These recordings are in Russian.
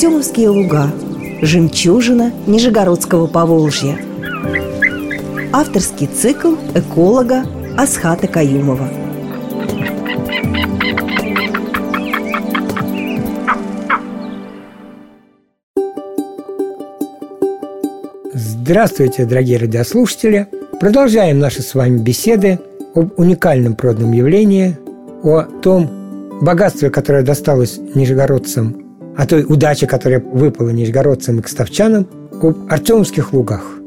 Артемовские луга Жемчужина Нижегородского Поволжья Авторский цикл эколога Асхата Каюмова Здравствуйте, дорогие радиослушатели! Продолжаем наши с вами беседы об уникальном природном явлении, о том богатстве, которое досталось нижегородцам, о той удаче, которая выпала нижегородцам и кстовчанам, об Артемовских лугах.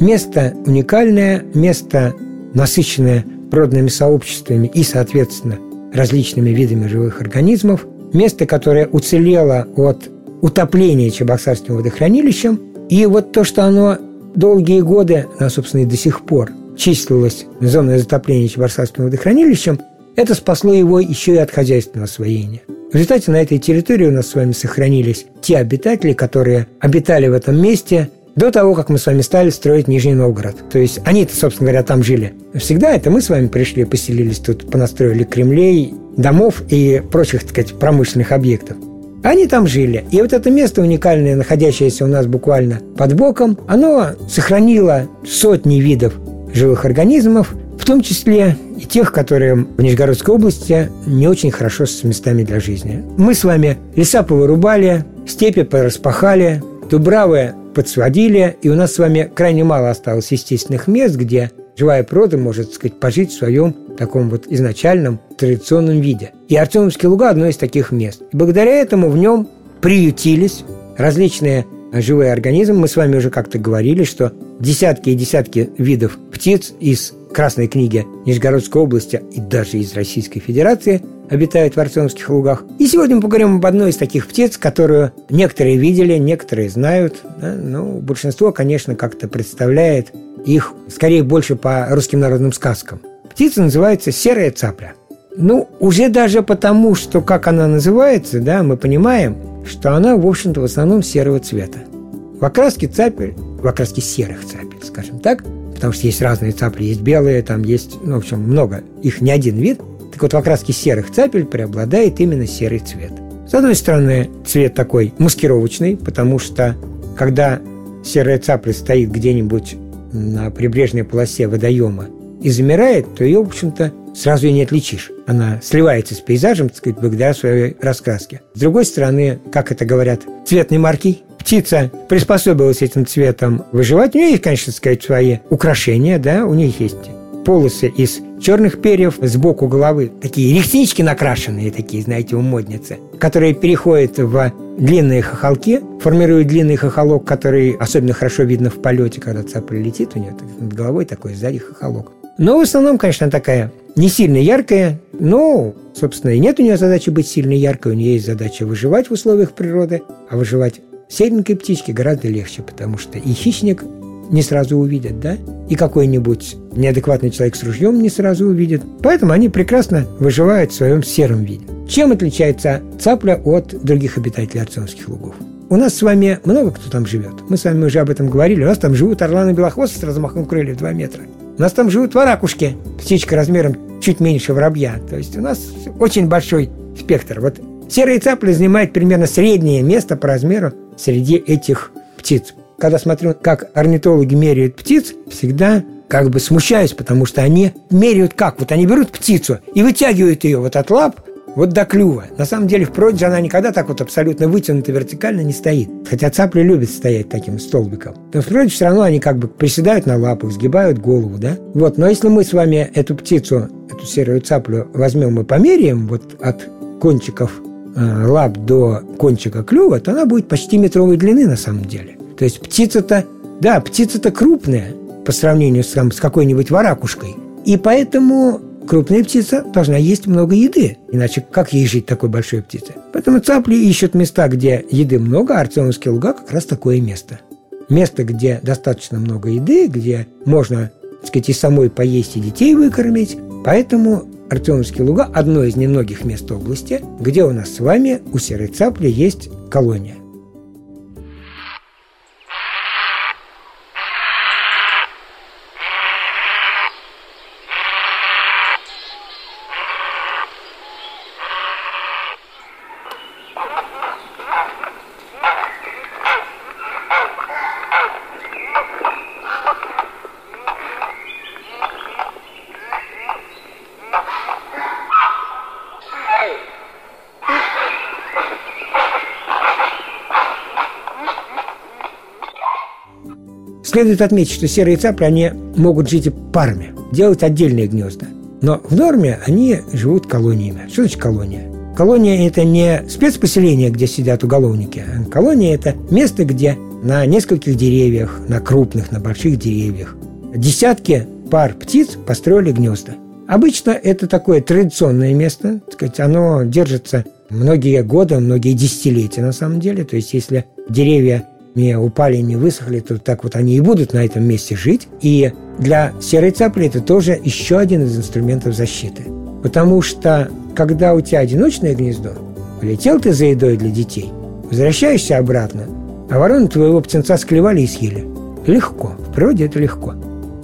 Место уникальное, место насыщенное природными сообществами и, соответственно, различными видами живых организмов, место, которое уцелело от утопления Чебоксарским водохранилищем, и вот то, что оно долгие годы, а, собственно, и до сих пор числилось зоной затопления Чебоксарским водохранилищем, это спасло его еще и от хозяйственного освоения. В результате на этой территории у нас с вами сохранились те обитатели, которые обитали в этом месте до того, как мы с вами стали строить Нижний Новгород. То есть они-то, собственно говоря, там жили всегда. Это мы с вами пришли, поселились тут, понастроили кремлей, домов и прочих, так сказать, промышленных объектов. Они там жили. И вот это место уникальное, находящееся у нас буквально под боком, оно сохранило сотни видов живых организмов, в том числе и тех, которые в Нижегородской области не очень хорошо с местами для жизни. Мы с вами леса повырубали, степи пораспахали, дубравы подсводили, и у нас с вами крайне мало осталось естественных мест, где живая природа может, так сказать, пожить в своем таком вот изначальном традиционном виде. И Артемовские луга – одно из таких мест. И благодаря этому в нем приютились различные живые организмы. Мы с вами уже как-то говорили, что десятки и десятки видов птиц из Красной книги Нижегородской области и даже из Российской Федерации обитают в Артемских лугах. И сегодня мы поговорим об одной из таких птиц, которую некоторые видели, некоторые знают. Да? Ну, большинство, конечно, как-то представляет их скорее больше по русским народным сказкам. Птица называется серая цапля. Ну, уже даже потому, что как она называется, да, мы понимаем, что она, в общем-то, в основном серого цвета. В окраске цапель, в окраске серых цапель, скажем так, потому что есть разные цапли, есть белые, там есть, ну, в общем, много, их не один вид. Так вот, в окраске серых цапель преобладает именно серый цвет. С одной стороны, цвет такой маскировочный, потому что когда серая цапля стоит где-нибудь на прибрежной полосе водоема и замирает, то ее, в общем-то, сразу и не отличишь. Она сливается с пейзажем, так сказать, благодаря своей раскраске. С другой стороны, как это говорят, цвет не маркий, птица приспособилась этим цветом выживать. У нее есть, конечно, сказать, свои украшения, да, у них есть полосы из черных перьев, сбоку головы такие реснички накрашенные, такие, знаете, у модницы, которые переходят в длинные хохолки, формируют длинный хохолок, который особенно хорошо видно в полете, когда цапля летит у нее над головой такой сзади хохолок. Но в основном, конечно, такая не сильно яркая, но, собственно, и нет у нее задачи быть сильно яркой, у нее есть задача выживать в условиях природы, а выживать серенькой птичке гораздо легче, потому что и хищник не сразу увидят, да, и какой-нибудь неадекватный человек с ружьем не сразу увидит. Поэтому они прекрасно выживают в своем сером виде. Чем отличается цапля от других обитателей Арцоновских лугов? У нас с вами много кто там живет. Мы с вами уже об этом говорили. У нас там живут орланы белохвосты с размахом крыльев 2 метра. У нас там живут варакушки, птичка размером чуть меньше воробья. То есть у нас очень большой спектр. Вот серые цапли занимают примерно среднее место по размеру среди этих птиц. Когда смотрю, как орнитологи меряют птиц, всегда как бы смущаюсь, потому что они меряют как? Вот они берут птицу и вытягивают ее вот от лап вот до клюва. На самом деле в природе она никогда так вот абсолютно вытянута вертикально не стоит. Хотя цапли любят стоять таким столбиком. Но в все равно они как бы приседают на лапах, сгибают голову, да? Вот, но если мы с вами эту птицу, эту серую цаплю возьмем и померяем вот от кончиков лап до кончика клюва, то она будет почти метровой длины на самом деле. То есть птица-то, да, птица-то крупная по сравнению с, там, с какой-нибудь варакушкой. И поэтому Крупная птица должна есть много еды, иначе как ей жить такой большой птице? Поэтому цапли ищут места, где еды много, а Артемовские луга как раз такое место. Место, где достаточно много еды, где можно, так сказать, и самой поесть, и детей выкормить. Поэтому Артемовские луга – одно из немногих мест области, где у нас с вами у серой цапли есть колония. Следует отметить, что серые цапли, они могут жить и парами, делать отдельные гнезда. Но в норме они живут колониями. Что значит колония? Колония – это не спецпоселение, где сидят уголовники. Колония – это место, где на нескольких деревьях, на крупных, на больших деревьях десятки пар птиц построили гнезда. Обычно это такое традиционное место, так сказать, оно держится многие годы, многие десятилетия на самом деле. То есть если деревья не упали, не высохли, то так вот они и будут на этом месте жить. И для серой цапли это тоже еще один из инструментов защиты. Потому что, когда у тебя одиночное гнездо, полетел ты за едой для детей, возвращаешься обратно, а вороны твоего птенца склевали и съели. Легко. В природе это легко.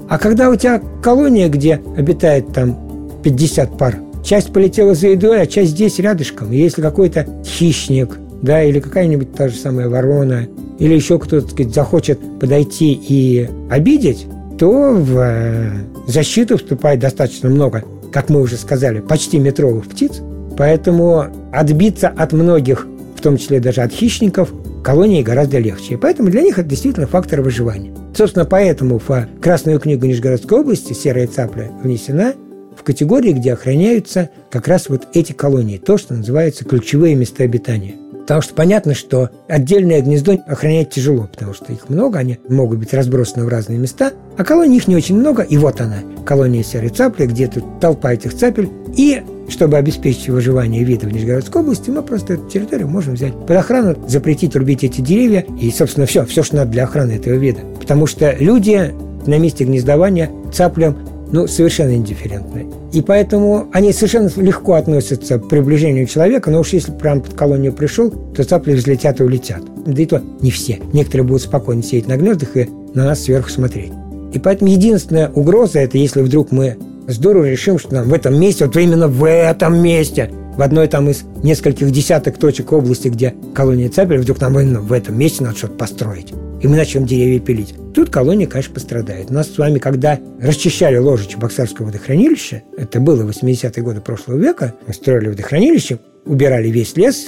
А когда у тебя колония, где обитает там 50 пар, часть полетела за едой, а часть здесь рядышком. И если какой-то хищник, да, или какая-нибудь та же самая ворона, или еще кто-то, сказать, захочет подойти и обидеть, то в э, защиту вступает достаточно много, как мы уже сказали, почти метровых птиц. Поэтому отбиться от многих, в том числе даже от хищников, колонии гораздо легче. И поэтому для них это действительно фактор выживания. Собственно, поэтому в Красную книгу Нижегородской области «Серая цапля» внесена в категории, где охраняются как раз вот эти колонии, то, что называется ключевые места обитания. Потому что понятно, что отдельное гнездо охранять тяжело, потому что их много, они могут быть разбросаны в разные места, а колоний их не очень много, и вот она, колония серой цапли, где тут толпа этих цапель, и чтобы обеспечить выживание вида в Нижегородской области, мы просто эту территорию можем взять под охрану, запретить рубить эти деревья и, собственно, все, все, что надо для охраны этого вида. Потому что люди на месте гнездования цаплям ну, совершенно индифферентны. И поэтому они совершенно легко относятся к приближению человека, но уж если прям под колонию пришел, то цапли взлетят и улетят. Да и то не все. Некоторые будут спокойно сидеть на гнездах и на нас сверху смотреть. И поэтому единственная угроза – это если вдруг мы здорово решим, что нам в этом месте, вот именно в этом месте, в одной там из нескольких десяток точек области, где колония цапель, вдруг нам в этом месте надо что-то построить. И мы начнем деревья пилить. Тут колония, конечно, пострадает. У нас с вами, когда расчищали ложе Чебоксарского водохранилища, это было 80-е годы прошлого века, мы строили водохранилище, убирали весь лес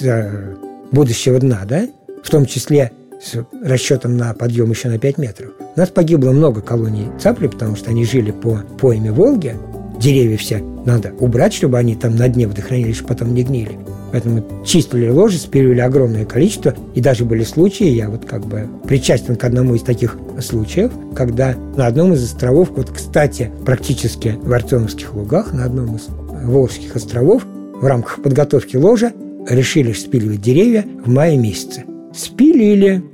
будущего дна, да, в том числе с расчетом на подъем еще на 5 метров. У нас погибло много колоний цапли, потому что они жили по пойме Волги. Деревья все надо убрать, чтобы они там на дне водохранилища потом не гнили. Поэтому чистили ложи, спиливали огромное количество. И даже были случаи, я вот как бы причастен к одному из таких случаев, когда на одном из островов, вот, кстати, практически в Артемовских лугах, на одном из Волжских островов, в рамках подготовки ложа решили спиливать деревья в мае месяце. Спилили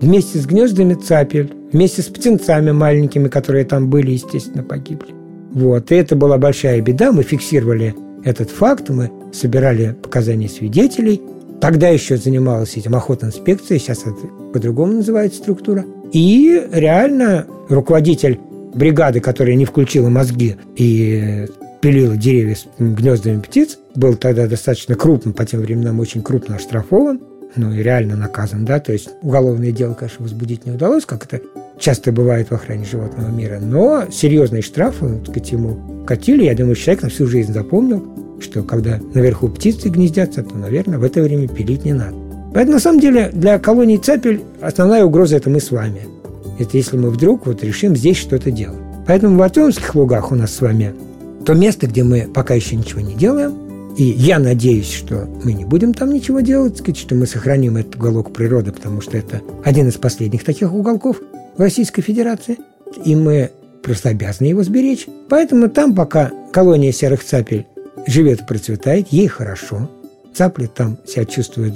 вместе с гнездами цапель, вместе с птенцами маленькими, которые там были, естественно, погибли. Вот, и это была большая беда. Мы фиксировали этот факт, мы собирали показания свидетелей. Тогда еще занималась этим охотинспекция, сейчас это по-другому называется структура. И реально руководитель бригады, которая не включила мозги и пилила деревья с гнездами птиц, был тогда достаточно крупным, по тем временам очень крупно оштрафован ну и реально наказан, да, то есть уголовное дело, конечно, возбудить не удалось, как это часто бывает в охране животного мира, но серьезные штрафы, так сказать, ему катили, я думаю, человек на всю жизнь запомнил, что когда наверху птицы гнездятся, то, наверное, в это время пилить не надо. Поэтому, на самом деле, для колонии цапель основная угроза – это мы с вами. Это если мы вдруг вот решим здесь что-то делать. Поэтому в Артемских лугах у нас с вами то место, где мы пока еще ничего не делаем – и я надеюсь, что мы не будем там ничего делать, сказать, что мы сохраним этот уголок природы, потому что это один из последних таких уголков в Российской Федерации. И мы просто обязаны его сберечь. Поэтому там пока колония серых цапель живет и процветает, ей хорошо. Цапли там себя чувствуют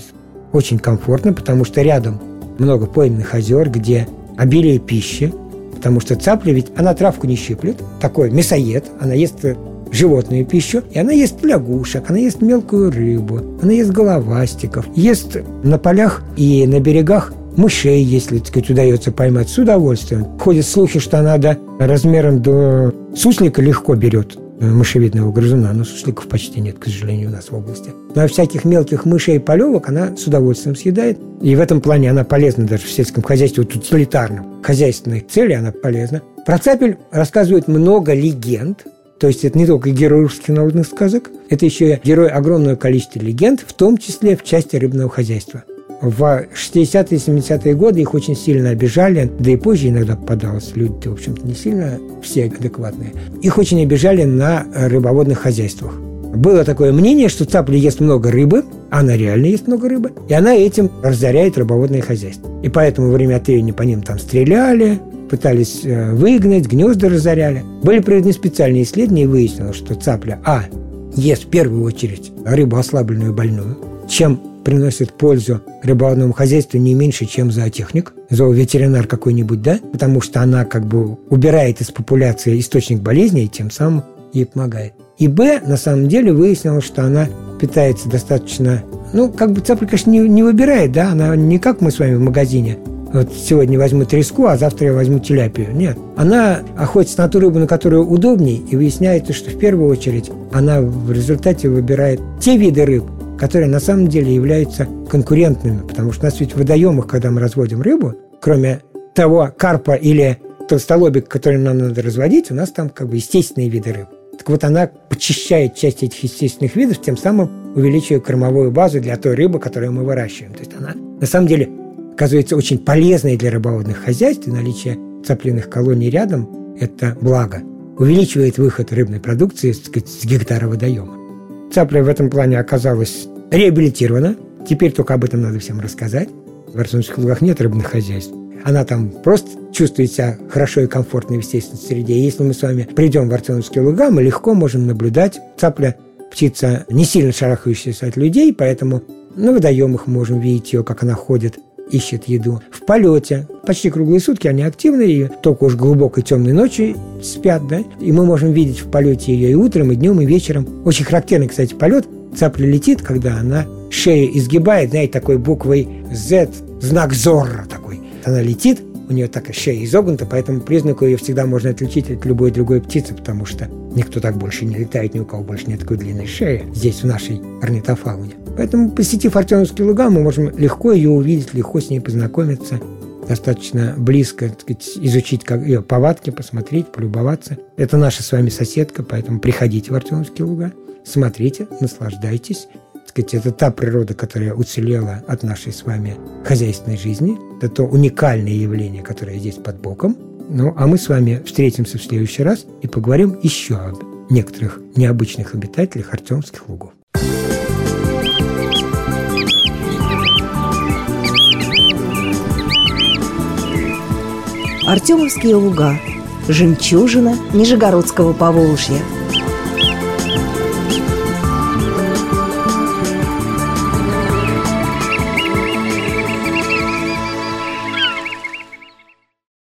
очень комфортно, потому что рядом много пойменных озер, где обилие пищи, потому что цапля ведь, она травку не щиплет, такой мясоед, она ест животную пищу, и она ест лягушек, она ест мелкую рыбу, она ест головастиков, ест на полях и на берегах мышей, если, так сказать, удается поймать, с удовольствием. Ходят слухи, что она до размером до суслика легко берет э, мышевидного грызуна, но сусликов почти нет, к сожалению, у нас в области. Но всяких мелких мышей и полевок она с удовольствием съедает. И в этом плане она полезна даже в сельском хозяйстве, вот утилитарном. Хозяйственной цели она полезна. Про цапель рассказывают много легенд, то есть это не только герой русских народных сказок, это еще и герой огромного количества легенд, в том числе в части рыбного хозяйства. В 60-е 70-е годы их очень сильно обижали, да и позже иногда попадалось. Люди, в общем-то, не сильно все адекватные. Их очень обижали на рыбоводных хозяйствах. Было такое мнение, что цапля ест много рыбы, она реально ест много рыбы, и она этим разоряет рыбоводное хозяйство. И поэтому во время отрения по ним там стреляли, пытались э, выгнать, гнезда разоряли. Были проведены специальные исследования, и выяснилось, что цапля, а, ест в первую очередь рыбу ослабленную больную, чем приносит пользу рыболовному хозяйству не меньше, чем зоотехник, зооветеринар какой-нибудь, да, потому что она как бы убирает из популяции источник болезни и тем самым ей помогает. И Б, на самом деле, выяснилось, что она питается достаточно... Ну, как бы цапля, конечно, не, не выбирает, да, она не как мы с вами в магазине. Вот сегодня возьму треску, а завтра я возьму теляпию. Нет. Она охотится на ту рыбу, на которую удобней, и выясняется, что в первую очередь она в результате выбирает те виды рыб, которые на самом деле являются конкурентными. Потому что у нас ведь в водоемах, когда мы разводим рыбу, кроме того карпа или толстолобик, который нам надо разводить, у нас там как бы естественные виды рыб. Так вот, она почищает часть этих естественных видов, тем самым увеличивая кормовую базу для той рыбы, которую мы выращиваем. То есть она на самом деле оказывается очень полезной для рыбоводных хозяйств, и наличие цапленных колоний рядом – это благо. Увеличивает выход рыбной продукции сказать, с гектара водоема. Цапля в этом плане оказалась реабилитирована. Теперь только об этом надо всем рассказать. В Арсенальских лугах нет рыбных хозяйств она там просто чувствует себя хорошо и комфортно в естественной среде. И если мы с вами придем в Артемовские луга, мы легко можем наблюдать цапля, птица не сильно шарахающаяся от людей, поэтому на водоемах можем видеть ее, как она ходит, ищет еду. В полете почти круглые сутки они активны, и только уж глубокой темной ночи спят, да, и мы можем видеть в полете ее и утром, и днем, и вечером. Очень характерный, кстати, полет. Цапля летит, когда она шею изгибает, знаете, такой буквой Z, знак Зорро такой. Она летит, у нее так шея изогнута, поэтому признаку ее всегда можно отличить от любой другой птицы, потому что никто так больше не летает, ни у кого больше нет такой длинной шеи здесь, в нашей орнитофауне. Поэтому, посетив Артемовские луга, мы можем легко ее увидеть, легко с ней познакомиться, достаточно близко так сказать, изучить как ее повадки, посмотреть, полюбоваться. Это наша с вами соседка, поэтому приходите в Артемовские луга, смотрите, наслаждайтесь сказать, это та природа, которая уцелела от нашей с вами хозяйственной жизни. Это то уникальное явление, которое здесь под боком. Ну, а мы с вами встретимся в следующий раз и поговорим еще об некоторых необычных обитателях Артемских лугов. Артемовские луга. Жемчужина Нижегородского Поволжья –